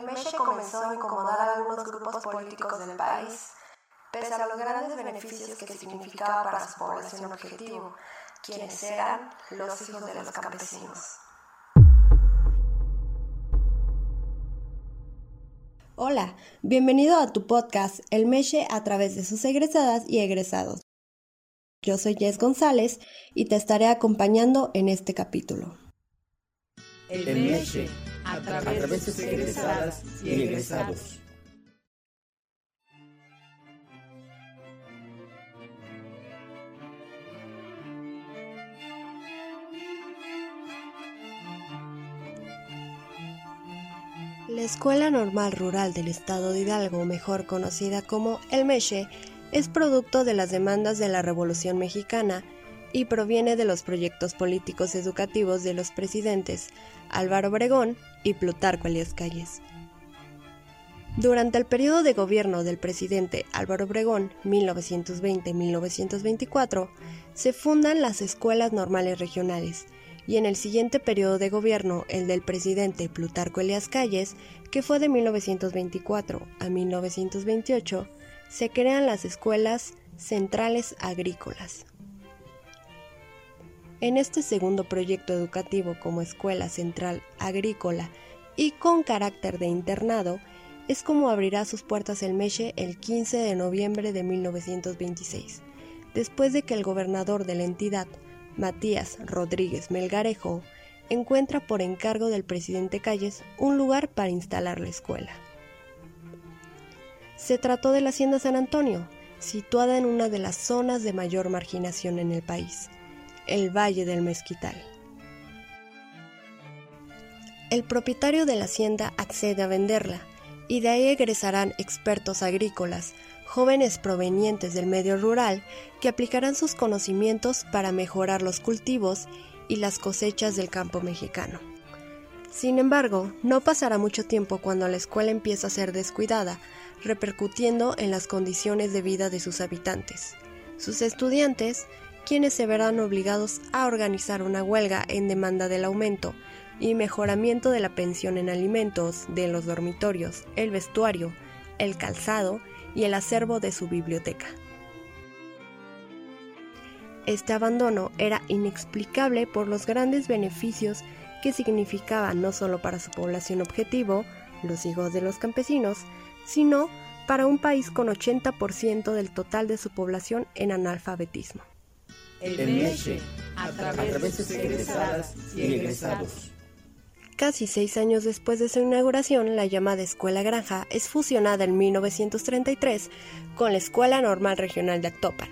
El Meche comenzó a incomodar a algunos grupos políticos del país, pese a los grandes beneficios que significaba para su población objetivo, quienes eran los hijos de los campesinos. Hola, bienvenido a tu podcast El Meche a través de sus egresadas y egresados. Yo soy Jess González y te estaré acompañando en este capítulo. El Meche a través de sus egresadas y egresados. La Escuela Normal Rural del Estado de Hidalgo, mejor conocida como El Meche, es producto de las demandas de la Revolución Mexicana y proviene de los proyectos políticos educativos de los presidentes Álvaro Obregón y Plutarco Elias Calles. Durante el periodo de gobierno del presidente Álvaro Obregón, 1920-1924, se fundan las escuelas normales regionales, y en el siguiente periodo de gobierno, el del presidente Plutarco Elias Calles, que fue de 1924 a 1928, se crean las escuelas centrales agrícolas. En este segundo proyecto educativo como escuela central agrícola y con carácter de internado, es como abrirá sus puertas el Meche el 15 de noviembre de 1926, después de que el gobernador de la entidad, Matías Rodríguez Melgarejo, encuentra por encargo del presidente Calles un lugar para instalar la escuela. Se trató de la Hacienda San Antonio, situada en una de las zonas de mayor marginación en el país, el Valle del Mezquital. El propietario de la hacienda accede a venderla y de ahí egresarán expertos agrícolas, jóvenes provenientes del medio rural que aplicarán sus conocimientos para mejorar los cultivos y las cosechas del campo mexicano. Sin embargo, no pasará mucho tiempo cuando la escuela empieza a ser descuidada, repercutiendo en las condiciones de vida de sus habitantes. Sus estudiantes, quienes se verán obligados a organizar una huelga en demanda del aumento y mejoramiento de la pensión en alimentos, de los dormitorios, el vestuario, el calzado y el acervo de su biblioteca. Este abandono era inexplicable por los grandes beneficios que significaba no solo para su población objetivo, los hijos de los campesinos, sino para un país con 80% del total de su población en analfabetismo. El Meche, a través de sus egresadas y egresados. Casi seis años después de su inauguración, la llamada Escuela Granja es fusionada en 1933 con la Escuela Normal Regional de Actopan,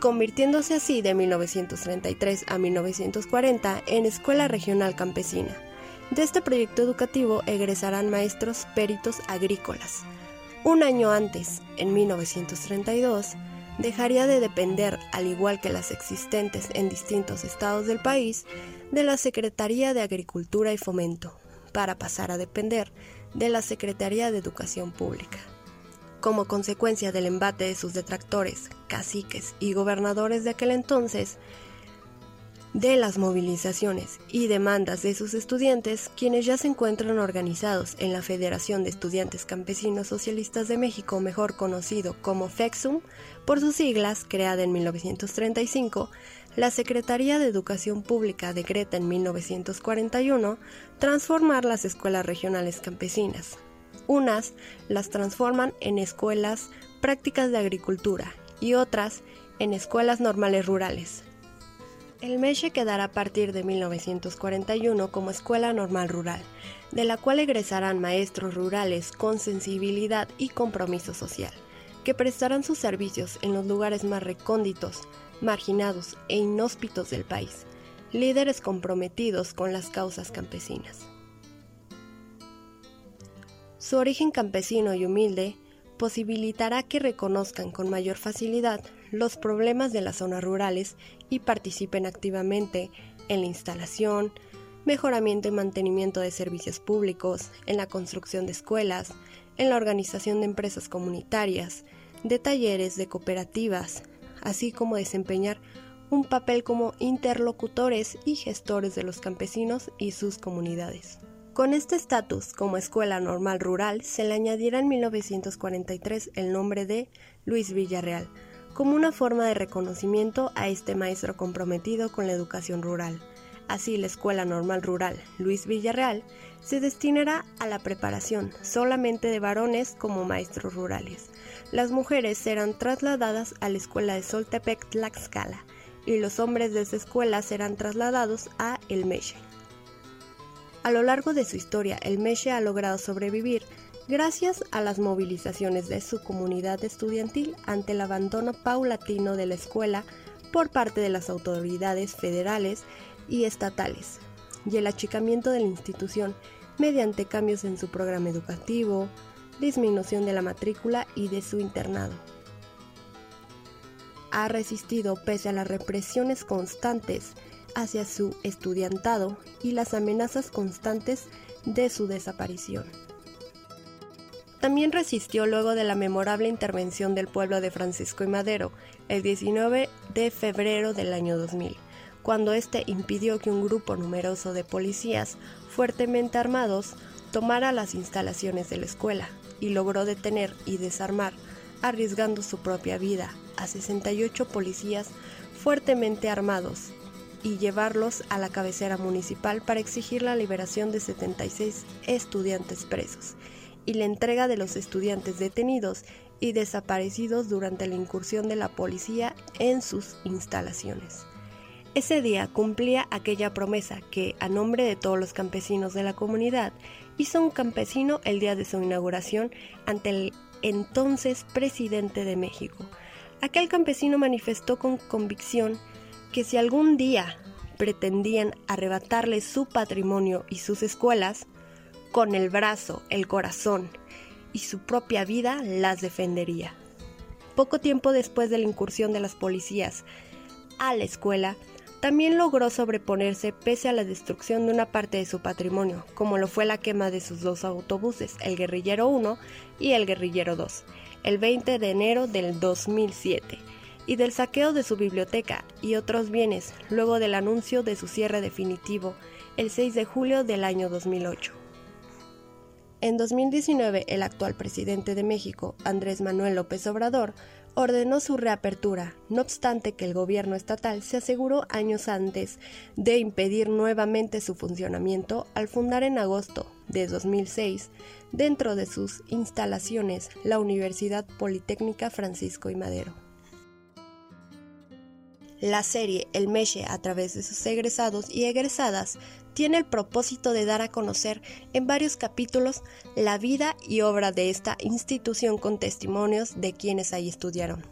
convirtiéndose así de 1933 a 1940 en Escuela Regional Campesina. De este proyecto educativo egresarán maestros peritos agrícolas. Un año antes, en 1932, dejaría de depender, al igual que las existentes en distintos estados del país, de la Secretaría de Agricultura y Fomento, para pasar a depender de la Secretaría de Educación Pública. Como consecuencia del embate de sus detractores, caciques y gobernadores de aquel entonces, de las movilizaciones y demandas de sus estudiantes, quienes ya se encuentran organizados en la Federación de Estudiantes Campesinos Socialistas de México, mejor conocido como FEXUM, por sus siglas, creada en 1935, la Secretaría de Educación Pública decreta en 1941 transformar las escuelas regionales campesinas. Unas las transforman en escuelas prácticas de agricultura y otras en escuelas normales rurales, el Meche quedará a partir de 1941 como Escuela Normal Rural, de la cual egresarán maestros rurales con sensibilidad y compromiso social, que prestarán sus servicios en los lugares más recónditos, marginados e inhóspitos del país, líderes comprometidos con las causas campesinas. Su origen campesino y humilde posibilitará que reconozcan con mayor facilidad los problemas de las zonas rurales y participen activamente en la instalación, mejoramiento y mantenimiento de servicios públicos, en la construcción de escuelas, en la organización de empresas comunitarias, de talleres, de cooperativas, así como desempeñar un papel como interlocutores y gestores de los campesinos y sus comunidades. Con este estatus como escuela normal rural se le añadiera en 1943 el nombre de Luis Villarreal, como una forma de reconocimiento a este maestro comprometido con la educación rural. Así, la Escuela Normal Rural Luis Villarreal se destinará a la preparación solamente de varones como maestros rurales. Las mujeres serán trasladadas a la Escuela de Soltepec Tlaxcala y los hombres de esa escuela serán trasladados a El Meche. A lo largo de su historia, El Meche ha logrado sobrevivir gracias a las movilizaciones de su comunidad estudiantil ante el abandono paulatino de la escuela por parte de las autoridades federales y estatales, y el achicamiento de la institución mediante cambios en su programa educativo, disminución de la matrícula y de su internado. Ha resistido pese a las represiones constantes hacia su estudiantado y las amenazas constantes de su desaparición. También resistió luego de la memorable intervención del pueblo de Francisco y Madero el 19 de febrero del año 2000 cuando éste impidió que un grupo numeroso de policías fuertemente armados tomara las instalaciones de la escuela y logró detener y desarmar, arriesgando su propia vida, a 68 policías fuertemente armados y llevarlos a la cabecera municipal para exigir la liberación de 76 estudiantes presos y la entrega de los estudiantes detenidos y desaparecidos durante la incursión de la policía en sus instalaciones. Ese día cumplía aquella promesa que, a nombre de todos los campesinos de la comunidad, hizo un campesino el día de su inauguración ante el entonces presidente de México. Aquel campesino manifestó con convicción que si algún día pretendían arrebatarle su patrimonio y sus escuelas, con el brazo, el corazón y su propia vida las defendería. Poco tiempo después de la incursión de las policías a la escuela, también logró sobreponerse pese a la destrucción de una parte de su patrimonio, como lo fue la quema de sus dos autobuses, el Guerrillero 1 y el Guerrillero 2, el 20 de enero del 2007, y del saqueo de su biblioteca y otros bienes luego del anuncio de su cierre definitivo el 6 de julio del año 2008. En 2019, el actual presidente de México, Andrés Manuel López Obrador, ordenó su reapertura, no obstante que el gobierno estatal se aseguró años antes de impedir nuevamente su funcionamiento al fundar en agosto de 2006, dentro de sus instalaciones, la Universidad Politécnica Francisco y Madero. La serie El Meche a través de sus egresados y egresadas tiene el propósito de dar a conocer en varios capítulos la vida y obra de esta institución con testimonios de quienes ahí estudiaron.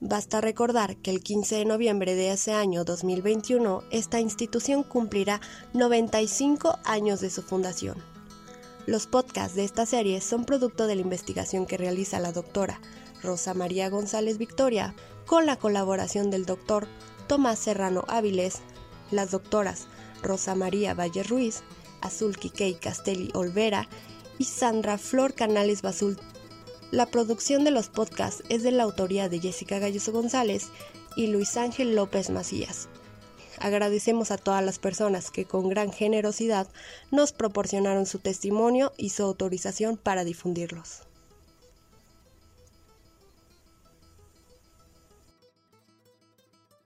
Basta recordar que el 15 de noviembre de ese año 2021 esta institución cumplirá 95 años de su fundación. Los podcasts de esta serie son producto de la investigación que realiza la doctora Rosa María González Victoria con la colaboración del doctor Tomás Serrano Áviles, las doctoras Rosa María Valle Ruiz, Azul Quiquei Castelli Olvera y Sandra Flor Canales Basul. La producción de los podcasts es de la autoría de Jessica Galloso González y Luis Ángel López Macías. Agradecemos a todas las personas que con gran generosidad nos proporcionaron su testimonio y su autorización para difundirlos.